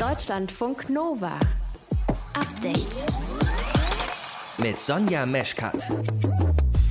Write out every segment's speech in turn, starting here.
Deutschlandfunk Nova. Update. Mit Sonja Meschkat.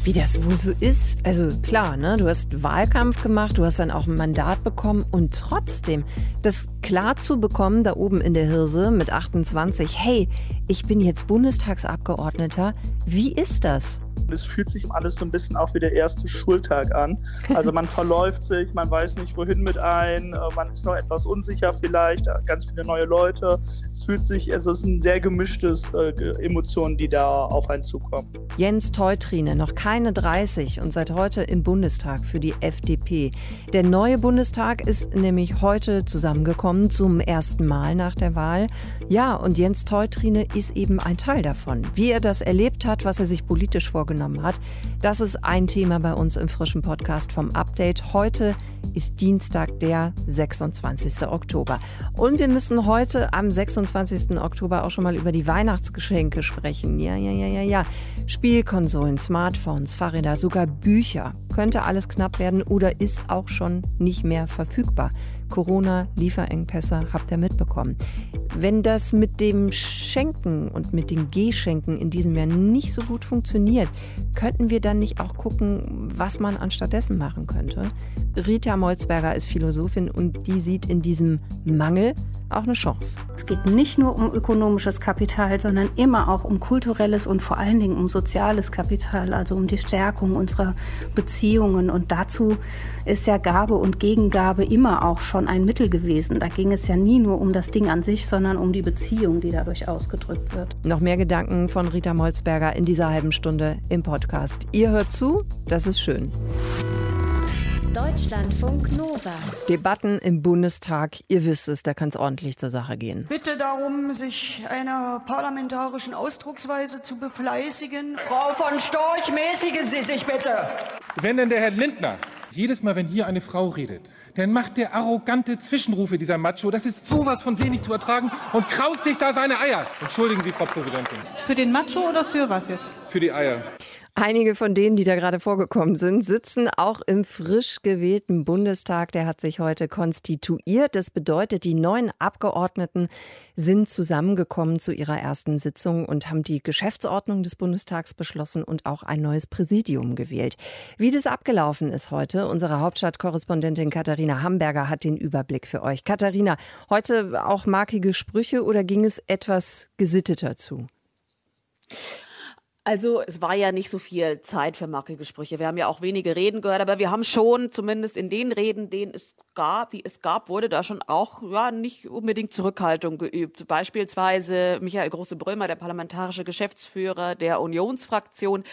Wie das wohl so ist. Also klar, ne? Du hast Wahlkampf gemacht, du hast dann auch ein Mandat bekommen und trotzdem das klar zu bekommen, da oben in der Hirse mit 28, hey, ich bin jetzt Bundestagsabgeordneter, wie ist das? Es fühlt sich alles so ein bisschen auch wie der erste Schultag an. Also man verläuft sich, man weiß nicht wohin mit ein, äh, man ist noch etwas unsicher vielleicht, äh, ganz viele neue Leute. Es fühlt sich, es sind sehr gemischtes äh, Emotionen, die da auf einen zukommen. Jens Teutrine, noch keine 30 und seit heute im Bundestag für die FDP. Der neue Bundestag ist nämlich heute zusammengekommen zum ersten Mal nach der Wahl. Ja, und Jens Teutrine ist eben ein Teil davon. Wie er das erlebt hat, was er sich politisch vorgenommen vorgenommen hat. Das ist ein Thema bei uns im frischen Podcast vom Update. Heute ist Dienstag, der 26. Oktober. Und wir müssen heute am 26. Oktober auch schon mal über die Weihnachtsgeschenke sprechen. Ja, ja, ja, ja, ja. Spielkonsolen, Smartphones, Fahrräder, sogar Bücher. Könnte alles knapp werden oder ist auch schon nicht mehr verfügbar. Corona-Lieferengpässe habt ihr mitbekommen. Wenn das mit dem Schenken und mit den Geschenken in diesem Jahr nicht so gut funktioniert, könnten wir dann nicht auch gucken, was man anstattdessen machen könnte? Rita Molzberger ist Philosophin und die sieht in diesem Mangel auch eine Chance. Es geht nicht nur um ökonomisches Kapital, sondern immer auch um kulturelles und vor allen Dingen um soziales Kapital, also um die Stärkung unserer Beziehungen. Und dazu ist ja Gabe und Gegengabe immer auch schon ein Mittel gewesen. Da ging es ja nie nur um das Ding an sich, sondern um die Beziehung, die dadurch ausgedrückt wird. Noch mehr Gedanken von Rita Molzberger in dieser halben Stunde im Podcast. Ihr hört zu, das ist schön. Deutschlandfunk Nova. Debatten im Bundestag, ihr wisst es, da kann es ordentlich zur Sache gehen. Bitte darum, sich einer parlamentarischen Ausdrucksweise zu befleißigen. Frau von Storch, mäßigen Sie sich bitte. Wenn denn der Herr Lindner jedes Mal, wenn hier eine Frau redet, dann macht der arrogante Zwischenrufe dieser Macho, das ist sowas von wenig zu ertragen und kraut sich da seine Eier. Entschuldigen Sie, Frau Präsidentin. Für den Macho oder für was jetzt? Für die Eier. Einige von denen, die da gerade vorgekommen sind, sitzen auch im frisch gewählten Bundestag. Der hat sich heute konstituiert. Das bedeutet, die neuen Abgeordneten sind zusammengekommen zu ihrer ersten Sitzung und haben die Geschäftsordnung des Bundestags beschlossen und auch ein neues Präsidium gewählt. Wie das abgelaufen ist heute, unsere Hauptstadtkorrespondentin Katharina Hamburger hat den Überblick für euch. Katharina, heute auch markige Sprüche oder ging es etwas gesitteter zu? Also es war ja nicht so viel Zeit für markige Sprüche. Wir haben ja auch wenige Reden gehört, aber wir haben schon zumindest in den Reden, denen es gab, die es gab, wurde da schon auch ja nicht unbedingt Zurückhaltung geübt. Beispielsweise Michael Große-Brömer, der parlamentarische Geschäftsführer der Unionsfraktion,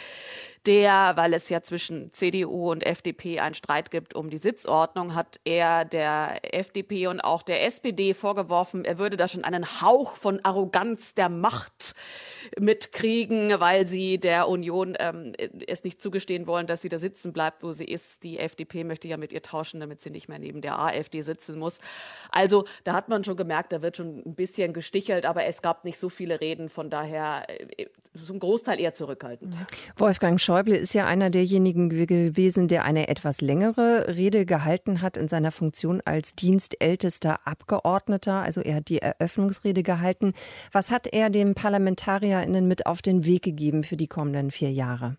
der, weil es ja zwischen CDU und FDP einen Streit gibt um die Sitzordnung, hat er der FDP und auch der SPD vorgeworfen, er würde da schon einen Hauch von Arroganz der Macht mitkriegen, weil sie der Union ähm, es nicht zugestehen wollen, dass sie da sitzen bleibt, wo sie ist. Die FDP möchte ja mit ihr tauschen, damit sie nicht mehr neben der AfD sitzen muss. Also da hat man schon gemerkt, da wird schon ein bisschen gestichelt, aber es gab nicht so viele Reden, von daher äh, zum Großteil eher zurückhaltend. Wolfgang Schäuble ist ja einer derjenigen gewesen, der eine etwas längere Rede gehalten hat in seiner Funktion als dienstältester Abgeordneter. Also er hat die Eröffnungsrede gehalten. Was hat er den ParlamentarierInnen mit auf den Weg gegeben für die kommenden vier Jahre?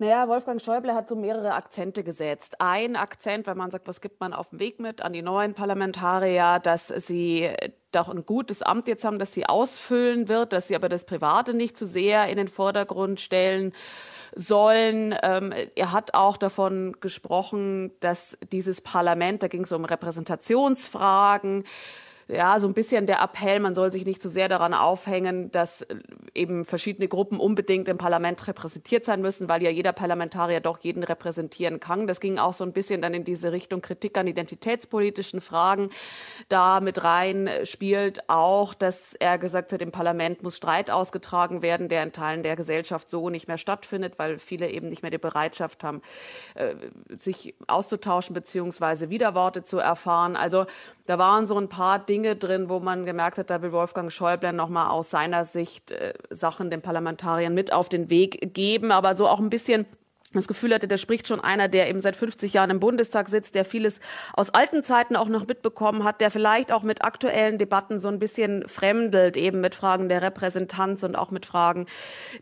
Naja, Wolfgang Schäuble hat so mehrere Akzente gesetzt. Ein Akzent, wenn man sagt, was gibt man auf dem Weg mit an die neuen Parlamentarier, dass sie doch ein gutes Amt jetzt haben, das sie ausfüllen wird, dass sie aber das Private nicht zu sehr in den Vordergrund stellen sollen. Ähm, er hat auch davon gesprochen, dass dieses Parlament, da ging es um Repräsentationsfragen, ja, so ein bisschen der Appell, man soll sich nicht zu so sehr daran aufhängen, dass äh, eben verschiedene Gruppen unbedingt im Parlament repräsentiert sein müssen, weil ja jeder Parlamentarier doch jeden repräsentieren kann. Das ging auch so ein bisschen dann in diese Richtung Kritik an identitätspolitischen Fragen. Da mit rein spielt auch, dass er gesagt hat, im Parlament muss Streit ausgetragen werden, der in Teilen der Gesellschaft so nicht mehr stattfindet, weil viele eben nicht mehr die Bereitschaft haben, äh, sich auszutauschen beziehungsweise Widerworte zu erfahren. Also da waren so ein paar Dinge drin, wo man gemerkt hat, da will Wolfgang Schäuble nochmal aus seiner Sicht äh, Sachen den Parlamentariern mit auf den Weg geben, aber so auch ein bisschen das Gefühl hatte, da spricht schon einer, der eben seit 50 Jahren im Bundestag sitzt, der vieles aus alten Zeiten auch noch mitbekommen hat, der vielleicht auch mit aktuellen Debatten so ein bisschen fremdelt, eben mit Fragen der Repräsentanz und auch mit Fragen,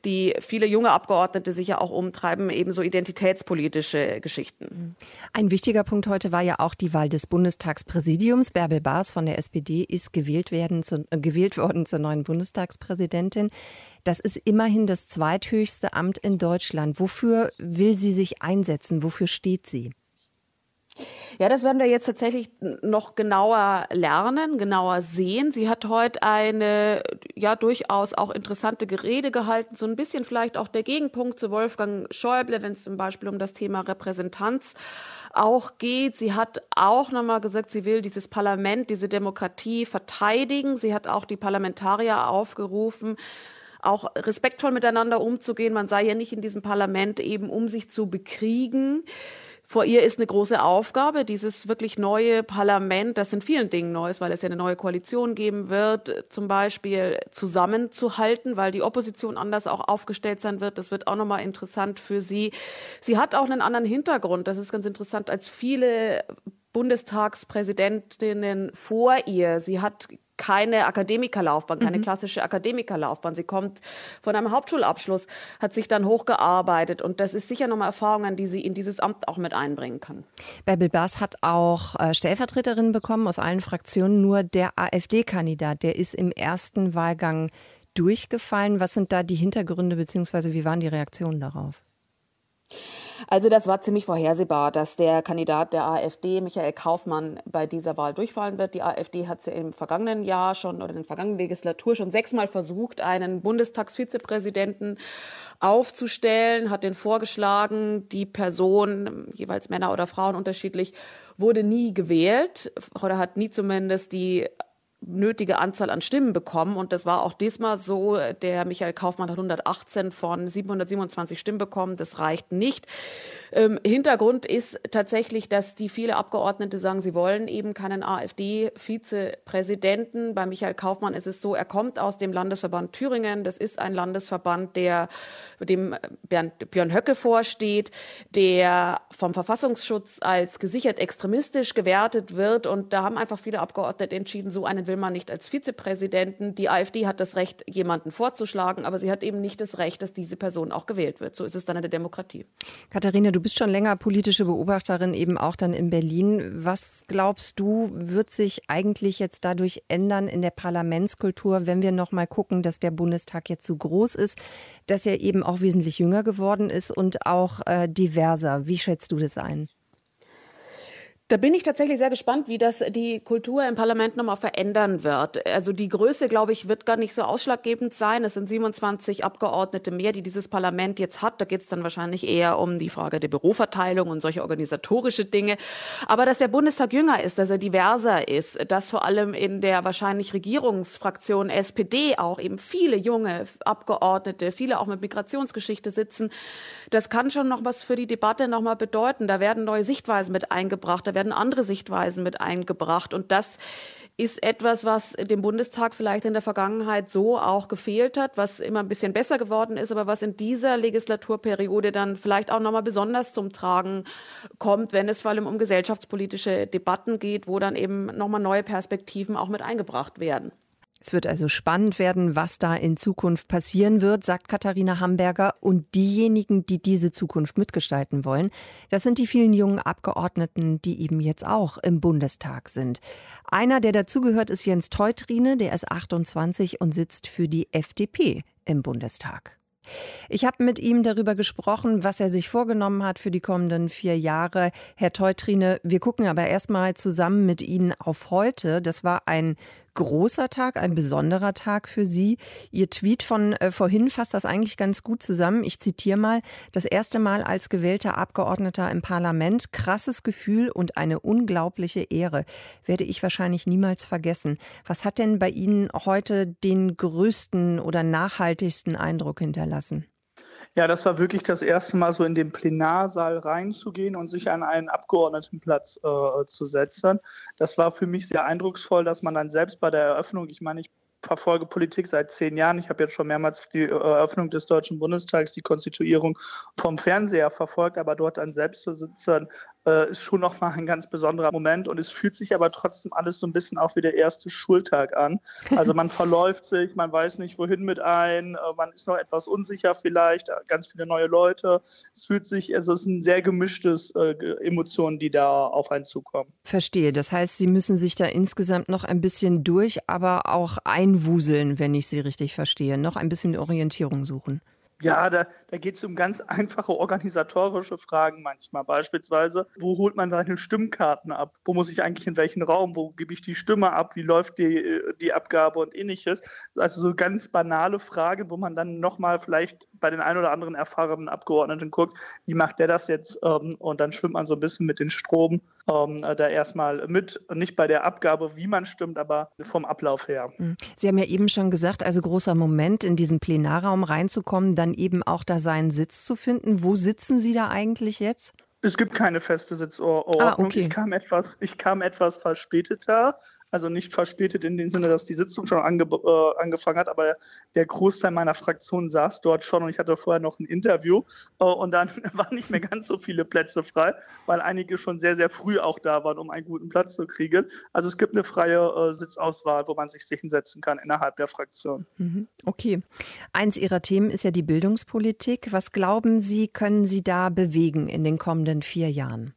die viele junge Abgeordnete sich ja auch umtreiben, eben so identitätspolitische Geschichten. Ein wichtiger Punkt heute war ja auch die Wahl des Bundestagspräsidiums. Bärbel Baas von der SPD ist gewählt, werden zu, äh, gewählt worden zur neuen Bundestagspräsidentin. Das ist immerhin das zweithöchste Amt in Deutschland. Wofür will sie sich einsetzen? Wofür steht sie? Ja, das werden wir jetzt tatsächlich noch genauer lernen, genauer sehen. Sie hat heute eine ja durchaus auch interessante Gerede gehalten, so ein bisschen vielleicht auch der Gegenpunkt zu Wolfgang Schäuble, wenn es zum Beispiel um das Thema Repräsentanz auch geht. Sie hat auch nochmal gesagt, sie will dieses Parlament, diese Demokratie verteidigen. Sie hat auch die Parlamentarier aufgerufen, auch respektvoll miteinander umzugehen. Man sei ja nicht in diesem Parlament eben, um sich zu bekriegen. Vor ihr ist eine große Aufgabe, dieses wirklich neue Parlament, das in vielen Dingen neu ist, weil es ja eine neue Koalition geben wird, zum Beispiel zusammenzuhalten, weil die Opposition anders auch aufgestellt sein wird. Das wird auch nochmal interessant für sie. Sie hat auch einen anderen Hintergrund. Das ist ganz interessant als viele Bundestagspräsidentinnen vor ihr. Sie hat keine Akademikerlaufbahn, keine mhm. klassische Akademikerlaufbahn. Sie kommt von einem Hauptschulabschluss, hat sich dann hochgearbeitet und das ist sicher nochmal Erfahrungen, die sie in dieses Amt auch mit einbringen kann. Bärbel Baas hat auch äh, Stellvertreterinnen bekommen aus allen Fraktionen. Nur der AfD-Kandidat, der ist im ersten Wahlgang durchgefallen. Was sind da die Hintergründe bzw. wie waren die Reaktionen darauf? Also das war ziemlich vorhersehbar, dass der Kandidat der AfD, Michael Kaufmann, bei dieser Wahl durchfallen wird. Die AfD hat im vergangenen Jahr schon oder in der vergangenen Legislatur schon sechsmal versucht, einen Bundestagsvizepräsidenten aufzustellen, hat den vorgeschlagen. Die Person, jeweils Männer oder Frauen unterschiedlich, wurde nie gewählt oder hat nie zumindest die nötige Anzahl an Stimmen bekommen. Und das war auch diesmal so. Der Michael Kaufmann hat 118 von 727 Stimmen bekommen. Das reicht nicht. Ähm, Hintergrund ist tatsächlich, dass die viele Abgeordnete sagen, sie wollen eben keinen AfD-Vizepräsidenten. Bei Michael Kaufmann ist es so, er kommt aus dem Landesverband Thüringen. Das ist ein Landesverband, der dem Bernd, Björn Höcke vorsteht, der vom Verfassungsschutz als gesichert extremistisch gewertet wird. Und da haben einfach viele Abgeordnete entschieden, so einen will man nicht als Vizepräsidenten. Die AfD hat das Recht, jemanden vorzuschlagen, aber sie hat eben nicht das Recht, dass diese Person auch gewählt wird. So ist es dann in der Demokratie. Katharina, du bist schon länger politische Beobachterin, eben auch dann in Berlin. Was glaubst du, wird sich eigentlich jetzt dadurch ändern in der Parlamentskultur, wenn wir noch mal gucken, dass der Bundestag jetzt so groß ist, dass er eben auch wesentlich jünger geworden ist und auch äh, diverser? Wie schätzt du das ein? Da bin ich tatsächlich sehr gespannt, wie das die Kultur im Parlament nochmal verändern wird. Also die Größe, glaube ich, wird gar nicht so ausschlaggebend sein. Es sind 27 Abgeordnete mehr, die dieses Parlament jetzt hat. Da geht es dann wahrscheinlich eher um die Frage der Büroverteilung und solche organisatorische Dinge. Aber dass der Bundestag jünger ist, dass er diverser ist, dass vor allem in der wahrscheinlich Regierungsfraktion SPD auch eben viele junge Abgeordnete, viele auch mit Migrationsgeschichte sitzen, das kann schon noch was für die Debatte nochmal bedeuten. Da werden neue Sichtweisen mit eingebracht. Da werden andere Sichtweisen mit eingebracht. Und das ist etwas, was dem Bundestag vielleicht in der Vergangenheit so auch gefehlt hat, was immer ein bisschen besser geworden ist, aber was in dieser Legislaturperiode dann vielleicht auch nochmal besonders zum Tragen kommt, wenn es vor allem um gesellschaftspolitische Debatten geht, wo dann eben nochmal neue Perspektiven auch mit eingebracht werden. Es wird also spannend werden, was da in Zukunft passieren wird, sagt Katharina Hamburger. Und diejenigen, die diese Zukunft mitgestalten wollen, das sind die vielen jungen Abgeordneten, die eben jetzt auch im Bundestag sind. Einer, der dazugehört, ist Jens Teutrine, der ist 28 und sitzt für die FDP im Bundestag. Ich habe mit ihm darüber gesprochen, was er sich vorgenommen hat für die kommenden vier Jahre. Herr Teutrine, wir gucken aber erstmal zusammen mit Ihnen auf heute. Das war ein großer Tag, ein besonderer Tag für Sie. Ihr Tweet von äh, vorhin fasst das eigentlich ganz gut zusammen. Ich zitiere mal, das erste Mal als gewählter Abgeordneter im Parlament, krasses Gefühl und eine unglaubliche Ehre, werde ich wahrscheinlich niemals vergessen. Was hat denn bei Ihnen heute den größten oder nachhaltigsten Eindruck hinterlassen? Ja, das war wirklich das erste Mal so in den Plenarsaal reinzugehen und sich an einen Abgeordnetenplatz äh, zu setzen. Das war für mich sehr eindrucksvoll, dass man dann selbst bei der Eröffnung, ich meine, ich verfolge Politik seit zehn Jahren. Ich habe jetzt schon mehrmals die Eröffnung des Deutschen Bundestags, die Konstituierung vom Fernseher verfolgt, aber dort dann selbst zu sitzen, äh, ist schon nochmal ein ganz besonderer Moment und es fühlt sich aber trotzdem alles so ein bisschen auch wie der erste Schultag an. Also man verläuft sich, man weiß nicht wohin mit ein, äh, man ist noch etwas unsicher vielleicht, äh, ganz viele neue Leute. Es fühlt sich, also es ist ein sehr gemischtes äh, Emotionen, die da auf einen zukommen. Verstehe. Das heißt, Sie müssen sich da insgesamt noch ein bisschen durch, aber auch einwuseln, wenn ich Sie richtig verstehe. Noch ein bisschen Orientierung suchen. Ja, da, da geht es um ganz einfache organisatorische Fragen manchmal. Beispielsweise, wo holt man seine Stimmkarten ab? Wo muss ich eigentlich in welchen Raum? Wo gebe ich die Stimme ab? Wie läuft die, die Abgabe und ähnliches? Also so ganz banale Fragen, wo man dann nochmal vielleicht bei den ein oder anderen erfahrenen Abgeordneten guckt, wie macht der das jetzt? Ähm, und dann schwimmt man so ein bisschen mit den Strom ähm, da erstmal mit. Nicht bei der Abgabe, wie man stimmt, aber vom Ablauf her. Hm. Sie haben ja eben schon gesagt, also großer Moment, in diesen Plenarraum reinzukommen, dann eben auch da seinen Sitz zu finden. Wo sitzen Sie da eigentlich jetzt? Es gibt keine feste Sitzordnung. Ah, okay. ich, kam etwas, ich kam etwas verspäteter also nicht verspätet in dem Sinne, dass die Sitzung schon ange äh, angefangen hat, aber der Großteil meiner Fraktion saß dort schon und ich hatte vorher noch ein Interview äh, und dann waren nicht mehr ganz so viele Plätze frei, weil einige schon sehr, sehr früh auch da waren, um einen guten Platz zu kriegen. Also es gibt eine freie äh, Sitzauswahl, wo man sich hinsetzen kann innerhalb der Fraktion. Mhm. Okay. Eins Ihrer Themen ist ja die Bildungspolitik. Was glauben Sie, können Sie da bewegen in den kommenden vier Jahren?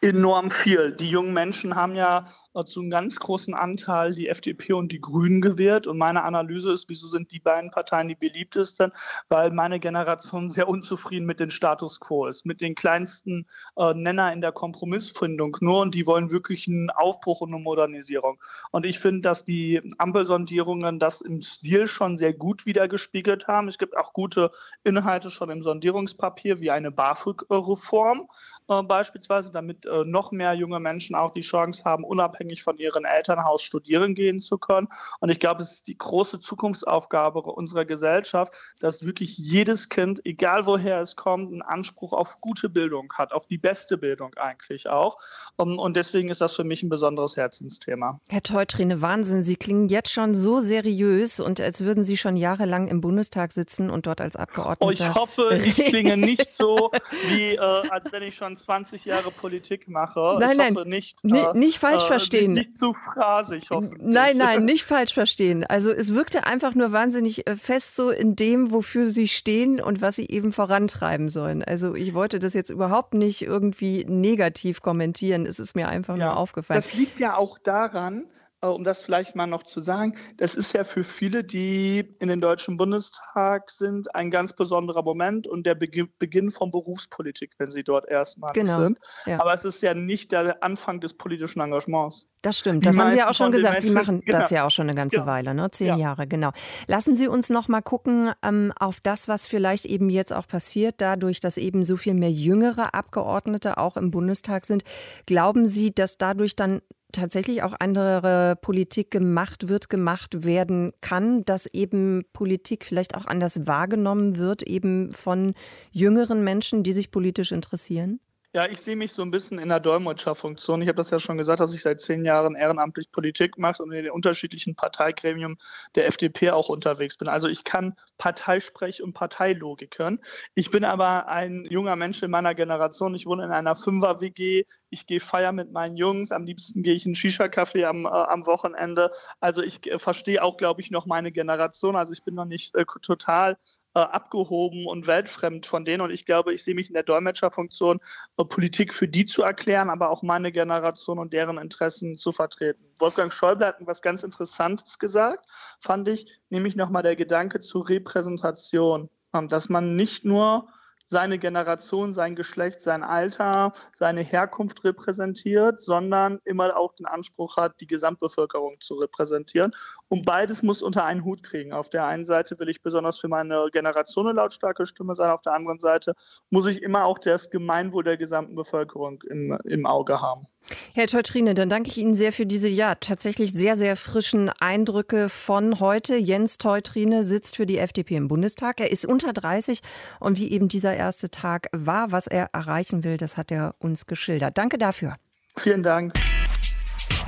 enorm viel. Die jungen Menschen haben ja zu einem ganz großen Anteil die FDP und die Grünen gewählt. Und meine Analyse ist, wieso sind die beiden Parteien die beliebtesten? Weil meine Generation sehr unzufrieden mit dem Status quo ist, mit den kleinsten äh, Nenner in der Kompromissfindung nur. Und die wollen wirklich einen Aufbruch und eine Modernisierung. Und ich finde, dass die Ampelsondierungen das im Stil schon sehr gut wiedergespiegelt haben. Es gibt auch gute Inhalte schon im Sondierungspapier, wie eine BAföG-Reform äh, beispielsweise, damit äh, noch mehr junge Menschen auch die Chance haben, unabhängig unabhängig von ihrem Elternhaus studieren gehen zu können. Und ich glaube, es ist die große Zukunftsaufgabe unserer Gesellschaft, dass wirklich jedes Kind, egal woher es kommt, einen Anspruch auf gute Bildung hat, auf die beste Bildung eigentlich auch. Und deswegen ist das für mich ein besonderes Herzensthema. Herr Teutrine, Wahnsinn, Sie klingen jetzt schon so seriös und als würden Sie schon jahrelang im Bundestag sitzen und dort als Abgeordneter. Oh, ich hoffe, ich klinge nicht so, wie äh, als wenn ich schon 20 Jahre Politik mache. Nein, ich nein, nicht, äh, nicht falsch äh, verstehen verstehen. Nicht zu phrasig, hoffentlich. Nein, nein, nicht falsch verstehen. Also es wirkte einfach nur wahnsinnig äh, fest so in dem, wofür sie stehen und was sie eben vorantreiben sollen. Also ich wollte das jetzt überhaupt nicht irgendwie negativ kommentieren. Es ist mir einfach ja, nur aufgefallen. Das liegt ja auch daran, um das vielleicht mal noch zu sagen, das ist ja für viele, die in den Deutschen Bundestag sind, ein ganz besonderer Moment und der Beginn von Berufspolitik, wenn sie dort erstmal genau. sind. Ja. Aber es ist ja nicht der Anfang des politischen Engagements. Das stimmt, das haben Sie ja auch schon gesagt. Sie machen genau. das ja auch schon eine ganze ja. Weile, ne? zehn ja. Jahre, genau. Lassen Sie uns noch mal gucken ähm, auf das, was vielleicht eben jetzt auch passiert, dadurch, dass eben so viel mehr jüngere Abgeordnete auch im Bundestag sind. Glauben Sie, dass dadurch dann tatsächlich auch andere Politik gemacht wird, gemacht werden kann, dass eben Politik vielleicht auch anders wahrgenommen wird, eben von jüngeren Menschen, die sich politisch interessieren? Ja, ich sehe mich so ein bisschen in der Dolmetscherfunktion. Ich habe das ja schon gesagt, dass ich seit zehn Jahren ehrenamtlich Politik mache und in den unterschiedlichen Parteigremien der FDP auch unterwegs bin. Also ich kann Parteisprech und Parteilogik hören. Ich bin aber ein junger Mensch in meiner Generation. Ich wohne in einer Fünfer-WG. Ich gehe feiern mit meinen Jungs. Am liebsten gehe ich in Shisha-Café am, äh, am Wochenende. Also ich äh, verstehe auch, glaube ich, noch meine Generation. Also ich bin noch nicht äh, total äh, abgehoben und weltfremd von denen. Und ich glaube, ich sehe mich in der Dolmetscherfunktion, äh, Politik für die zu erklären, aber auch meine Generation und deren Interessen zu vertreten. Wolfgang Schäuble hat etwas ganz Interessantes gesagt, fand ich, nämlich nochmal der Gedanke zur Repräsentation, ähm, dass man nicht nur seine Generation, sein Geschlecht, sein Alter, seine Herkunft repräsentiert, sondern immer auch den Anspruch hat, die Gesamtbevölkerung zu repräsentieren. Und beides muss unter einen Hut kriegen. Auf der einen Seite will ich besonders für meine Generation eine lautstarke Stimme sein, auf der anderen Seite muss ich immer auch das Gemeinwohl der gesamten Bevölkerung im, im Auge haben. Herr Teutrine, dann danke ich Ihnen sehr für diese ja tatsächlich sehr, sehr frischen Eindrücke von heute. Jens Teutrine sitzt für die FDP im Bundestag. Er ist unter 30 und wie eben dieser erste Tag war, was er erreichen will, das hat er uns geschildert. Danke dafür. Vielen Dank.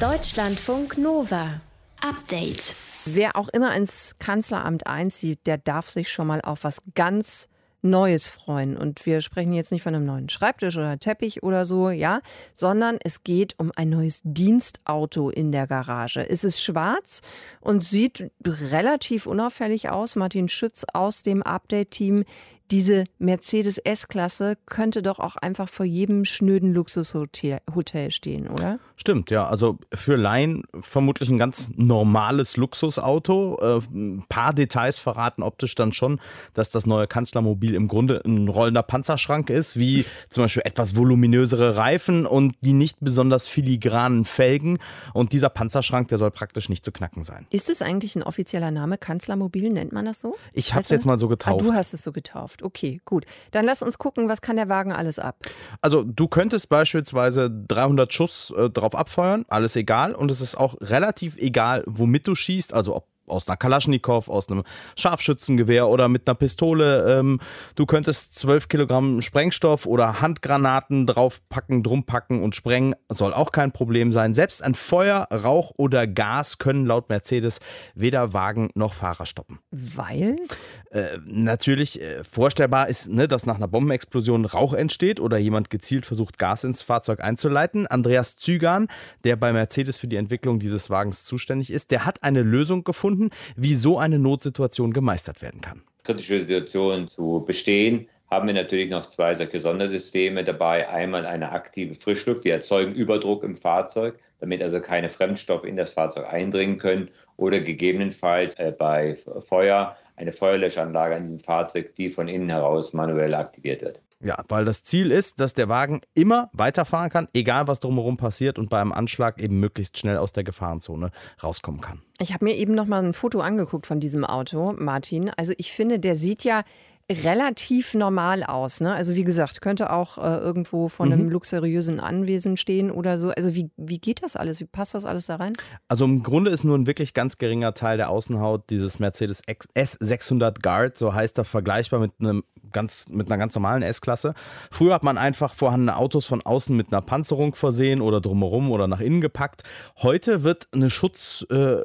Deutschlandfunk Nova. Update. Wer auch immer ins Kanzleramt einzieht, der darf sich schon mal auf was ganz Neues freuen. Und wir sprechen jetzt nicht von einem neuen Schreibtisch oder Teppich oder so, ja, sondern es geht um ein neues Dienstauto in der Garage. Es ist schwarz und sieht relativ unauffällig aus. Martin Schütz aus dem Update-Team diese Mercedes S-Klasse könnte doch auch einfach vor jedem schnöden Luxushotel Hotel stehen, oder? Stimmt, ja. Also für Laien vermutlich ein ganz normales Luxusauto. Äh, ein paar Details verraten optisch dann schon, dass das neue Kanzlermobil im Grunde ein rollender Panzerschrank ist, wie zum Beispiel etwas voluminösere Reifen und die nicht besonders filigranen Felgen. Und dieser Panzerschrank, der soll praktisch nicht zu knacken sein. Ist es eigentlich ein offizieller Name? Kanzlermobil, nennt man das so? Ich habe es jetzt mal so getauft. Ah, du hast es so getauft. Okay, gut. Dann lass uns gucken, was kann der Wagen alles ab? Also du könntest beispielsweise 300 Schuss äh, drauf abfeuern, alles egal. Und es ist auch relativ egal, womit du schießt, also ob aus einer Kalaschnikow, aus einem Scharfschützengewehr oder mit einer Pistole. Ähm, du könntest 12 Kilogramm Sprengstoff oder Handgranaten draufpacken, drumpacken und sprengen. Soll auch kein Problem sein. Selbst ein Feuer, Rauch oder Gas können laut Mercedes weder Wagen noch Fahrer stoppen. Weil? Äh, natürlich äh, vorstellbar ist, ne, dass nach einer Bombenexplosion Rauch entsteht oder jemand gezielt versucht, Gas ins Fahrzeug einzuleiten. Andreas Zügan, der bei Mercedes für die Entwicklung dieses Wagens zuständig ist, der hat eine Lösung gefunden gefunden, wie so eine Notsituation gemeistert werden kann. Kritische Situationen zu bestehen, haben wir natürlich noch zwei solche Sondersysteme dabei. Einmal eine aktive Frischluft. Wir erzeugen Überdruck im Fahrzeug, damit also keine Fremdstoffe in das Fahrzeug eindringen können. Oder gegebenenfalls äh, bei Feuer eine Feuerlöschanlage an dem Fahrzeug, die von innen heraus manuell aktiviert wird. Ja, weil das Ziel ist, dass der Wagen immer weiterfahren kann, egal was drumherum passiert und beim Anschlag eben möglichst schnell aus der Gefahrenzone rauskommen kann. Ich habe mir eben noch mal ein Foto angeguckt von diesem Auto, Martin. Also ich finde, der sieht ja relativ normal aus. Ne? Also wie gesagt, könnte auch äh, irgendwo von einem mhm. luxuriösen Anwesen stehen oder so. Also wie, wie geht das alles? Wie passt das alles da rein? Also im Grunde ist nur ein wirklich ganz geringer Teil der Außenhaut dieses Mercedes S600 Guard, so heißt er, vergleichbar mit einem ganz, mit einer ganz normalen S-Klasse. Früher hat man einfach vorhandene Autos von außen mit einer Panzerung versehen oder drumherum oder nach innen gepackt. Heute wird eine Schutz, äh,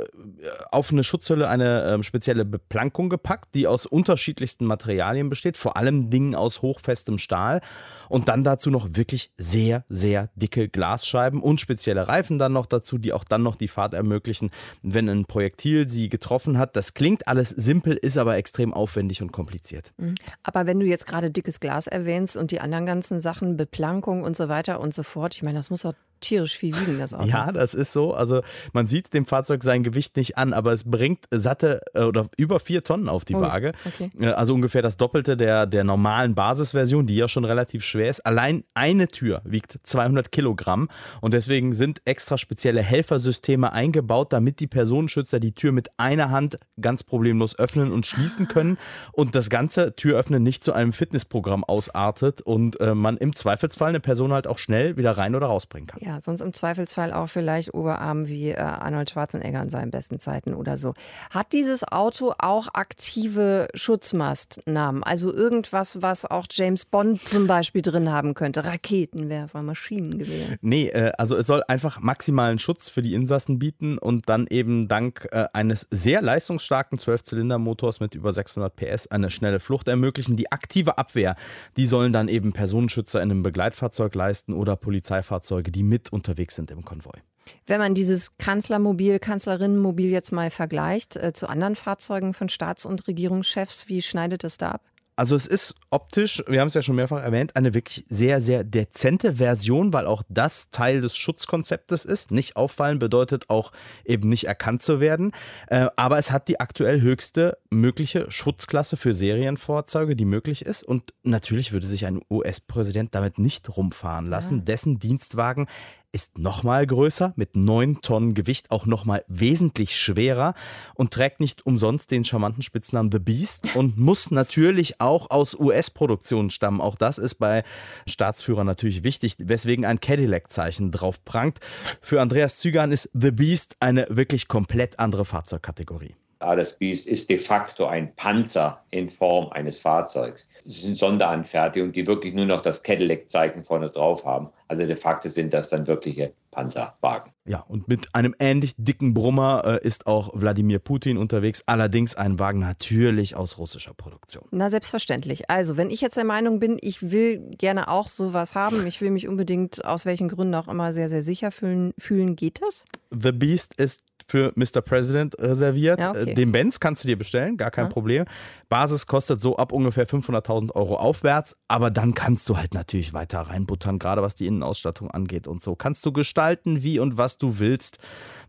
auf eine Schutzhülle eine äh, spezielle Beplankung gepackt, die aus unterschiedlichsten Materialien Materialien besteht, vor allem Dingen aus hochfestem Stahl und dann dazu noch wirklich sehr, sehr dicke Glasscheiben und spezielle Reifen dann noch dazu, die auch dann noch die Fahrt ermöglichen, wenn ein Projektil sie getroffen hat. Das klingt alles simpel, ist aber extrem aufwendig und kompliziert. Mhm. Aber wenn du jetzt gerade dickes Glas erwähnst und die anderen ganzen Sachen, Beplankung und so weiter und so fort, ich meine, das muss doch tierisch viel wiegen, das Auto. Ja, das ist so. Also man sieht dem Fahrzeug sein Gewicht nicht an, aber es bringt satte äh, oder über vier Tonnen auf die oh, Waage. Okay. Äh, also ungefähr das Doppelte der, der normalen Basisversion, die ja schon relativ schwer ist. Allein eine Tür wiegt 200 Kilogramm und deswegen sind extra spezielle Helfersysteme eingebaut, damit die Personenschützer die Tür mit einer Hand ganz problemlos öffnen und schließen können und das ganze Türöffnen nicht zu einem Fitnessprogramm ausartet und äh, man im Zweifelsfall eine Person halt auch schnell wieder rein oder rausbringen kann. Ja, sonst im Zweifelsfall auch vielleicht Oberarm wie äh, Arnold Schwarzenegger in seinen besten Zeiten oder so. Hat dieses Auto auch aktive Schutzmastnamen? Also irgendwas, was auch James Bond zum Beispiel drin haben könnte? Raketenwerfer, Maschinengewehr? Nee, äh, also es soll einfach maximalen Schutz für die Insassen bieten und dann eben dank äh, eines sehr leistungsstarken Zwölfzylindermotors mit über 600 PS eine schnelle Flucht ermöglichen. Die aktive Abwehr, die sollen dann eben Personenschützer in einem Begleitfahrzeug leisten oder Polizeifahrzeuge, die mit unterwegs sind im Konvoi. Wenn man dieses Kanzlermobil, Kanzlerinnenmobil jetzt mal vergleicht äh, zu anderen Fahrzeugen von Staats- und Regierungschefs, wie schneidet es da ab? Also es ist optisch, wir haben es ja schon mehrfach erwähnt, eine wirklich sehr, sehr dezente Version, weil auch das Teil des Schutzkonzeptes ist. Nicht auffallen bedeutet auch eben nicht erkannt zu werden. Äh, aber es hat die aktuell höchste mögliche Schutzklasse für Serienfahrzeuge, die möglich ist. Und natürlich würde sich ein US-Präsident damit nicht rumfahren lassen. Ja. Dessen Dienstwagen ist nochmal größer, mit 9 Tonnen Gewicht auch nochmal wesentlich schwerer und trägt nicht umsonst den charmanten Spitznamen The Beast und muss natürlich auch aus US-Produktion stammen. Auch das ist bei Staatsführern natürlich wichtig, weswegen ein Cadillac-Zeichen drauf prangt. Für Andreas Zügan ist The Beast eine wirklich komplett andere Fahrzeugkategorie. Das Beast ist de facto ein Panzer in Form eines Fahrzeugs. Es sind Sonderanfertigungen, die wirklich nur noch das Cadillac-Zeichen vorne drauf haben. Also de facto sind das dann wirkliche Panzerwagen. Ja, und mit einem ähnlich dicken Brummer äh, ist auch Wladimir Putin unterwegs. Allerdings ein Wagen natürlich aus russischer Produktion. Na, selbstverständlich. Also, wenn ich jetzt der Meinung bin, ich will gerne auch sowas haben, ich will mich unbedingt aus welchen Gründen auch immer sehr, sehr sicher fühlen, fühlen geht das? The Beast ist für Mr. President reserviert. Ja, okay. Den Benz kannst du dir bestellen, gar kein Ja. Problem. Basis kostet so ab ungefähr 500.000 Euro aufwärts, aber dann kannst du halt natürlich weiter reinbuttern, gerade was die Innenausstattung angeht und so. Kannst du gestalten, wie und was du willst.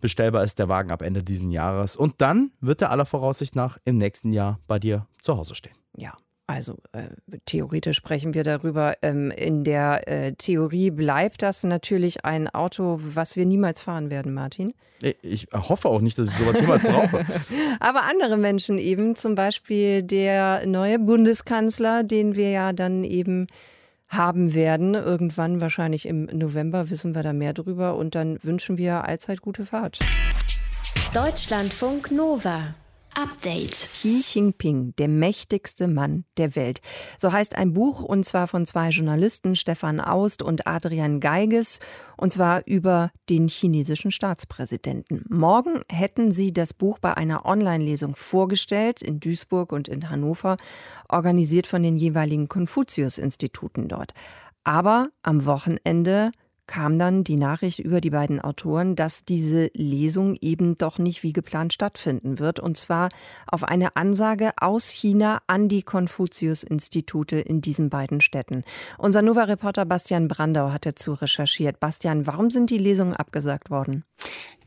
Bestellbar ist der Wagen ab Ende diesen Jahres und dann wird er aller Voraussicht nach im nächsten Jahr bei dir zu Hause stehen. Ja. Also äh, theoretisch sprechen wir darüber. Ähm, in der äh, Theorie bleibt das natürlich ein Auto, was wir niemals fahren werden, Martin. Ich hoffe auch nicht, dass ich sowas jemals brauche. Aber andere Menschen eben, zum Beispiel der neue Bundeskanzler, den wir ja dann eben haben werden, irgendwann wahrscheinlich im November, wissen wir da mehr drüber und dann wünschen wir allzeit gute Fahrt. Deutschlandfunk Nova. Update. Xi Jinping, der mächtigste Mann der Welt. So heißt ein Buch und zwar von zwei Journalisten, Stefan Aust und Adrian Geiges, und zwar über den chinesischen Staatspräsidenten. Morgen hätten sie das Buch bei einer Online-Lesung vorgestellt in Duisburg und in Hannover, organisiert von den jeweiligen Konfuzius-Instituten dort. Aber am Wochenende kam dann die Nachricht über die beiden Autoren, dass diese Lesung eben doch nicht wie geplant stattfinden wird. Und zwar auf eine Ansage aus China an die Konfuzius-Institute in diesen beiden Städten. Unser Nova-Reporter Bastian Brandau hat dazu recherchiert. Bastian, warum sind die Lesungen abgesagt worden?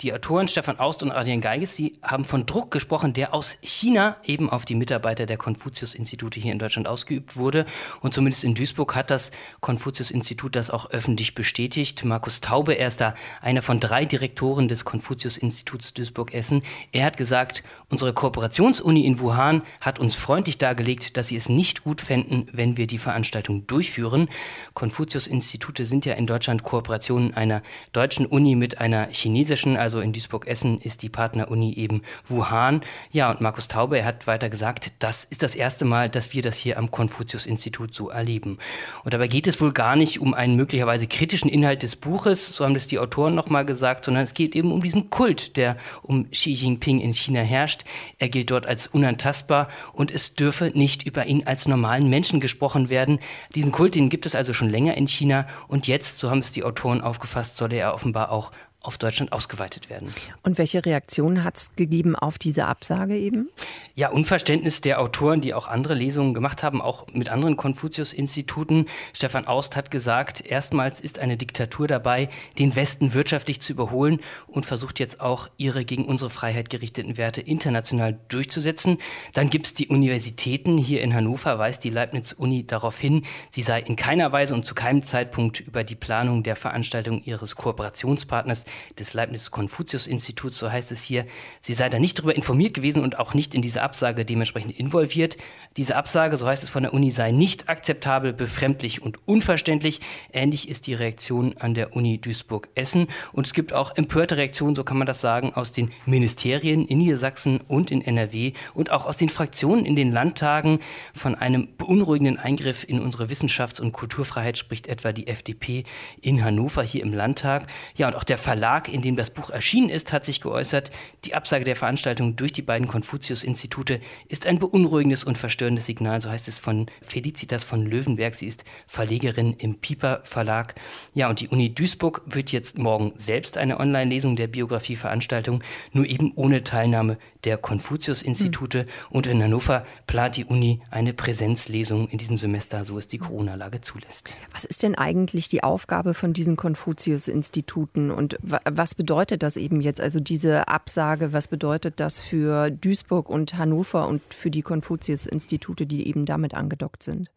Die Autoren Stefan Aust und Adrian Geiges, sie haben von Druck gesprochen, der aus China eben auf die Mitarbeiter der Konfuzius-Institute hier in Deutschland ausgeübt wurde. Und zumindest in Duisburg hat das Konfuzius-Institut das auch öffentlich bestätigt. Markus Taube, er ist da einer von drei Direktoren des Konfuzius-Instituts Duisburg-Essen. Er hat gesagt, unsere Kooperationsuni in Wuhan hat uns freundlich dargelegt, dass sie es nicht gut fänden, wenn wir die Veranstaltung durchführen. Konfuzius-Institute sind ja in Deutschland Kooperationen einer deutschen Uni mit einer chinesischen, also in Duisburg-Essen ist die Partneruni eben Wuhan. Ja, und Markus Taube, er hat weiter gesagt, das ist das erste Mal, dass wir das hier am Konfuzius-Institut so erleben. Und dabei geht es wohl gar nicht um einen möglicherweise kritischen Inhalt des Buches, so haben das die Autoren nochmal gesagt, sondern es geht eben um diesen Kult, der um Xi Jinping in China herrscht. Er gilt dort als unantastbar und es dürfe nicht über ihn als normalen Menschen gesprochen werden. Diesen Kult, den gibt es also schon länger in China und jetzt, so haben es die Autoren aufgefasst, soll er offenbar auch auf Deutschland ausgeweitet werden. Und welche Reaktion hat es gegeben auf diese Absage eben? Ja, Unverständnis der Autoren, die auch andere Lesungen gemacht haben, auch mit anderen Konfuzius-Instituten. Stefan Aust hat gesagt, erstmals ist eine Diktatur dabei, den Westen wirtschaftlich zu überholen und versucht jetzt auch, ihre gegen unsere Freiheit gerichteten Werte international durchzusetzen. Dann gibt es die Universitäten. Hier in Hannover weist die Leibniz-Uni darauf hin, sie sei in keiner Weise und zu keinem Zeitpunkt über die Planung der Veranstaltung ihres Kooperationspartners des Leibniz-Konfuzius-Instituts, so heißt es hier, sie sei da nicht darüber informiert gewesen und auch nicht in diese Absage dementsprechend involviert. Diese Absage, so heißt es von der Uni, sei nicht akzeptabel, befremdlich und unverständlich. Ähnlich ist die Reaktion an der Uni Duisburg-Essen. Und es gibt auch empörte Reaktionen, so kann man das sagen, aus den Ministerien in Niedersachsen und in NRW und auch aus den Fraktionen in den Landtagen. Von einem beunruhigenden Eingriff in unsere Wissenschafts- und Kulturfreiheit spricht etwa die FDP in Hannover hier im Landtag. Ja, und auch der Verlag, in dem das Buch erschienen ist, hat sich geäußert, die Absage der Veranstaltung durch die beiden Konfuzius-Institute ist ein beunruhigendes und verstörendes Signal, so heißt es von Felicitas von Löwenberg. Sie ist Verlegerin im Piper Verlag. Ja, und die Uni Duisburg wird jetzt morgen selbst eine Online-Lesung der Biografie veranstalten, nur eben ohne Teilnahme der Konfuzius-Institute. Hm. Und in Hannover plant die Uni eine Präsenzlesung in diesem Semester, so es die Corona-Lage zulässt. Was ist denn eigentlich die Aufgabe von diesen Konfuzius-Instituten und was bedeutet das eben jetzt, also diese Absage, was bedeutet das für Duisburg und Hannover und für die Konfuzius-Institute, die eben damit angedockt sind?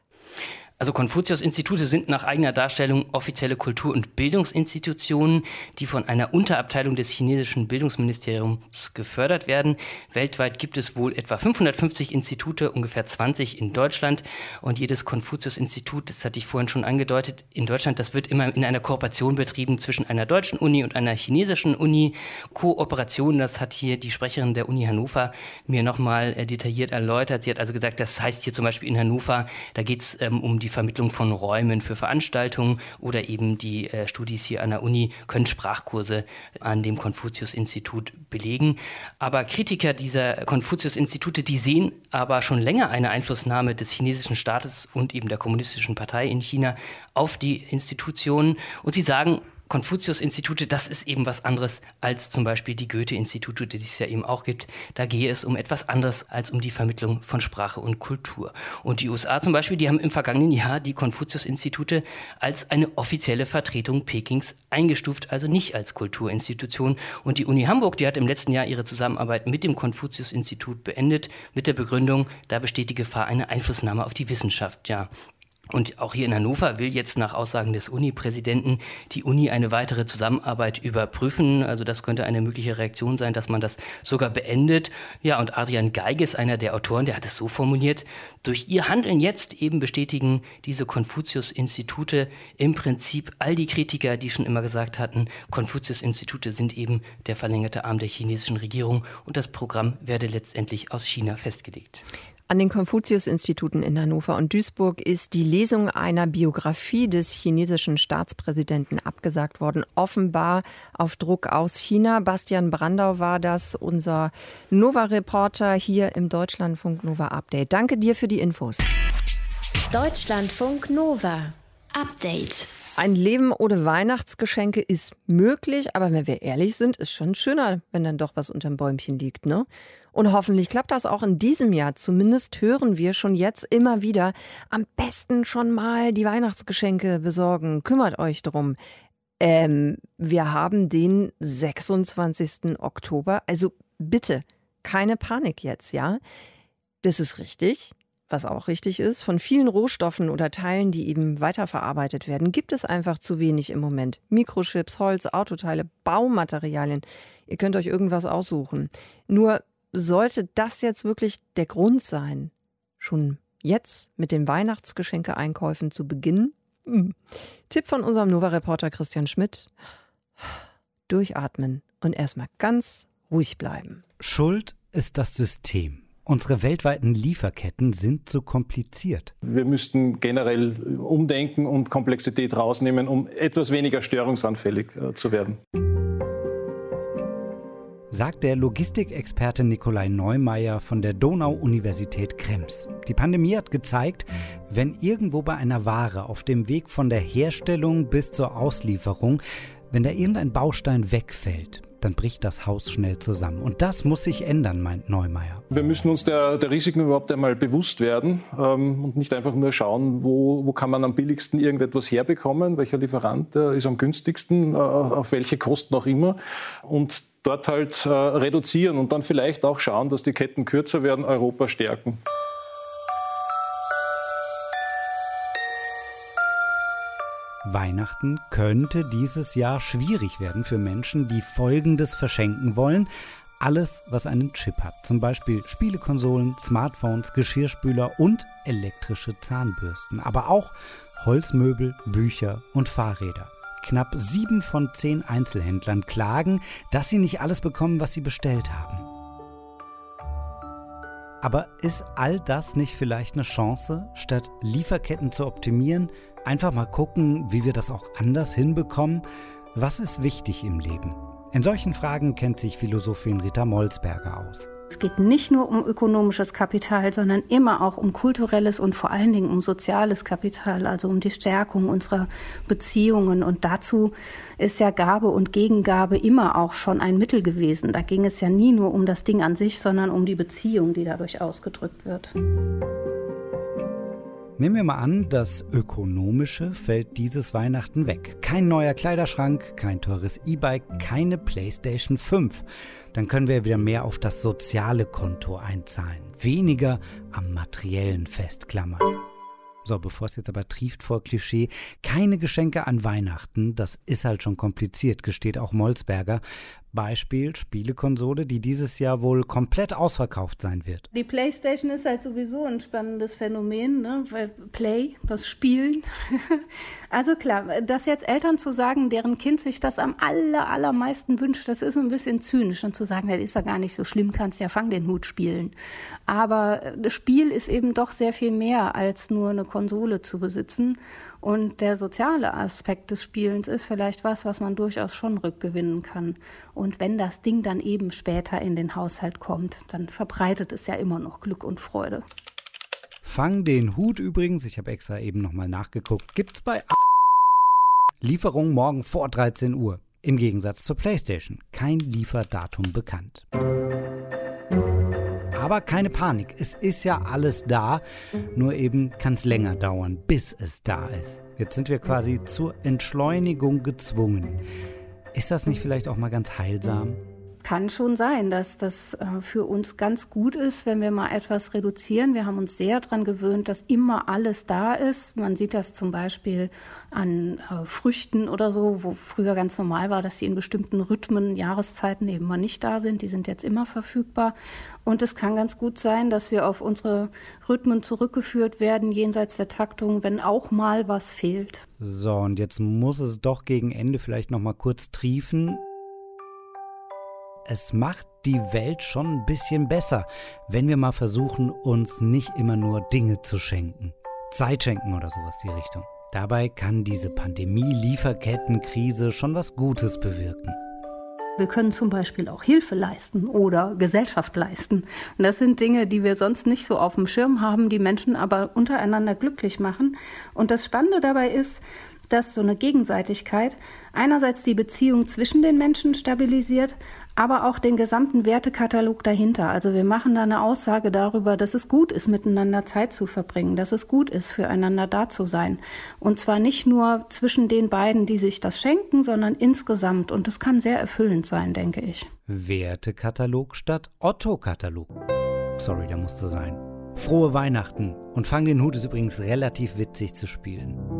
Also Konfuzius-Institute sind nach eigener Darstellung offizielle Kultur- und Bildungsinstitutionen, die von einer Unterabteilung des chinesischen Bildungsministeriums gefördert werden. Weltweit gibt es wohl etwa 550 Institute, ungefähr 20 in Deutschland. Und jedes Konfuzius-Institut, das hatte ich vorhin schon angedeutet, in Deutschland, das wird immer in einer Kooperation betrieben zwischen einer deutschen Uni und einer chinesischen Uni. Kooperation, das hat hier die Sprecherin der Uni Hannover mir nochmal detailliert erläutert. Sie hat also gesagt, das heißt hier zum Beispiel in Hannover, da geht es ähm, um die Vermittlung von Räumen für Veranstaltungen oder eben die äh, Studis hier an der Uni können Sprachkurse an dem Konfuzius-Institut belegen. Aber Kritiker dieser Konfuzius-Institute, die sehen aber schon länger eine Einflussnahme des chinesischen Staates und eben der kommunistischen Partei in China auf die Institutionen und sie sagen, Konfuzius-Institute, das ist eben was anderes als zum Beispiel die Goethe-Institute, die es ja eben auch gibt. Da gehe es um etwas anderes als um die Vermittlung von Sprache und Kultur. Und die USA zum Beispiel, die haben im vergangenen Jahr die Konfuzius-Institute als eine offizielle Vertretung Pekings eingestuft, also nicht als Kulturinstitution. Und die Uni Hamburg, die hat im letzten Jahr ihre Zusammenarbeit mit dem Konfuzius-Institut beendet, mit der Begründung, da besteht die Gefahr einer Einflussnahme auf die Wissenschaft. Ja, und auch hier in Hannover will jetzt nach Aussagen des Uni-Präsidenten die Uni eine weitere Zusammenarbeit überprüfen. Also das könnte eine mögliche Reaktion sein, dass man das sogar beendet. Ja, und Adrian Geiges, einer der Autoren, der hat es so formuliert, durch ihr Handeln jetzt eben bestätigen diese Konfuzius-Institute im Prinzip all die Kritiker, die schon immer gesagt hatten, Konfuzius-Institute sind eben der verlängerte Arm der chinesischen Regierung und das Programm werde letztendlich aus China festgelegt. An den Konfuzius-Instituten in Hannover und Duisburg ist die Lesung einer Biografie des chinesischen Staatspräsidenten abgesagt worden, offenbar auf Druck aus China. Bastian Brandau war das, unser Nova-Reporter hier im Deutschlandfunk Nova Update. Danke dir für die Infos. Deutschlandfunk Nova Update. Ein Leben ohne Weihnachtsgeschenke ist möglich, aber wenn wir ehrlich sind, ist schon schöner, wenn dann doch was unterm Bäumchen liegt, ne? Und hoffentlich klappt das auch in diesem Jahr. Zumindest hören wir schon jetzt immer wieder, am besten schon mal die Weihnachtsgeschenke besorgen. Kümmert euch drum. Ähm, wir haben den 26. Oktober. Also bitte, keine Panik jetzt, ja? Das ist richtig. Was auch richtig ist, von vielen Rohstoffen oder Teilen, die eben weiterverarbeitet werden, gibt es einfach zu wenig im Moment. Mikrochips, Holz, Autoteile, Baumaterialien. Ihr könnt euch irgendwas aussuchen. Nur sollte das jetzt wirklich der Grund sein, schon jetzt mit den Weihnachtsgeschenke-Einkäufen zu beginnen? Hm. Tipp von unserem Nova-Reporter Christian Schmidt. Durchatmen und erstmal ganz ruhig bleiben. Schuld ist das System. Unsere weltweiten Lieferketten sind zu kompliziert. Wir müssten generell umdenken und Komplexität rausnehmen, um etwas weniger störungsanfällig äh, zu werden sagt der Logistikexperte Nikolai Neumeier von der Donau-Universität Krems. Die Pandemie hat gezeigt, wenn irgendwo bei einer Ware auf dem Weg von der Herstellung bis zur Auslieferung, wenn da irgendein Baustein wegfällt, dann bricht das Haus schnell zusammen. Und das muss sich ändern, meint Neumeier. Wir müssen uns der, der Risiken überhaupt einmal bewusst werden ähm, und nicht einfach nur schauen, wo, wo kann man am billigsten irgendetwas herbekommen, welcher Lieferant äh, ist am günstigsten, äh, auf welche Kosten auch immer. Und dort halt äh, reduzieren und dann vielleicht auch schauen, dass die Ketten kürzer werden, Europa stärken. Weihnachten könnte dieses Jahr schwierig werden für Menschen, die Folgendes verschenken wollen. Alles, was einen Chip hat. Zum Beispiel Spielekonsolen, Smartphones, Geschirrspüler und elektrische Zahnbürsten. Aber auch Holzmöbel, Bücher und Fahrräder. Knapp sieben von zehn Einzelhändlern klagen, dass sie nicht alles bekommen, was sie bestellt haben. Aber ist all das nicht vielleicht eine Chance, statt Lieferketten zu optimieren, einfach mal gucken, wie wir das auch anders hinbekommen? Was ist wichtig im Leben? In solchen Fragen kennt sich Philosophin Rita Molsberger aus. Es geht nicht nur um ökonomisches Kapital, sondern immer auch um kulturelles und vor allen Dingen um soziales Kapital, also um die Stärkung unserer Beziehungen. Und dazu ist ja Gabe und Gegengabe immer auch schon ein Mittel gewesen. Da ging es ja nie nur um das Ding an sich, sondern um die Beziehung, die dadurch ausgedrückt wird. Nehmen wir mal an, das Ökonomische fällt dieses Weihnachten weg. Kein neuer Kleiderschrank, kein teures E-Bike, keine PlayStation 5. Dann können wir wieder mehr auf das soziale Konto einzahlen, weniger am materiellen festklammern. So, bevor es jetzt aber trieft vor Klischee, keine Geschenke an Weihnachten, das ist halt schon kompliziert, gesteht auch Molzberger. Beispiel Spielekonsole, die dieses Jahr wohl komplett ausverkauft sein wird. Die PlayStation ist halt sowieso ein spannendes Phänomen, ne? weil Play, das Spielen. also klar, das jetzt Eltern zu sagen, deren Kind sich das am aller, allermeisten wünscht, das ist ein bisschen zynisch und zu sagen, das ist ja gar nicht so schlimm, kannst ja Fang den Hut spielen. Aber das Spiel ist eben doch sehr viel mehr als nur eine Konsole zu besitzen. Und der soziale Aspekt des Spielens ist vielleicht was, was man durchaus schon rückgewinnen kann. Und wenn das Ding dann eben später in den Haushalt kommt, dann verbreitet es ja immer noch Glück und Freude. Fang den Hut übrigens, ich habe extra eben nochmal nachgeguckt, gibt's bei Lieferung morgen vor 13 Uhr. Im Gegensatz zur PlayStation. Kein Lieferdatum bekannt. Aber keine Panik, es ist ja alles da, nur eben kann es länger dauern, bis es da ist. Jetzt sind wir quasi zur Entschleunigung gezwungen. Ist das nicht vielleicht auch mal ganz heilsam? Kann schon sein, dass das äh, für uns ganz gut ist, wenn wir mal etwas reduzieren. Wir haben uns sehr daran gewöhnt, dass immer alles da ist. Man sieht das zum Beispiel an äh, Früchten oder so, wo früher ganz normal war, dass sie in bestimmten Rhythmen, Jahreszeiten eben mal nicht da sind. Die sind jetzt immer verfügbar. Und es kann ganz gut sein, dass wir auf unsere Rhythmen zurückgeführt werden, jenseits der Taktung, wenn auch mal was fehlt. So, und jetzt muss es doch gegen Ende vielleicht noch mal kurz triefen es macht die Welt schon ein bisschen besser, wenn wir mal versuchen, uns nicht immer nur Dinge zu schenken. Zeit schenken oder sowas die Richtung. Dabei kann diese Pandemie-Lieferkettenkrise schon was Gutes bewirken. Wir können zum Beispiel auch Hilfe leisten oder Gesellschaft leisten. Und das sind Dinge, die wir sonst nicht so auf dem Schirm haben, die Menschen aber untereinander glücklich machen. Und das Spannende dabei ist, dass so eine Gegenseitigkeit einerseits die Beziehung zwischen den Menschen stabilisiert, aber auch den gesamten Wertekatalog dahinter. Also wir machen da eine Aussage darüber, dass es gut ist, miteinander Zeit zu verbringen, dass es gut ist, füreinander da zu sein. Und zwar nicht nur zwischen den beiden, die sich das schenken, sondern insgesamt. Und das kann sehr erfüllend sein, denke ich. Wertekatalog statt Otto-Katalog. Sorry, der musste sein. Frohe Weihnachten. Und Fang den Hut ist übrigens relativ witzig zu spielen.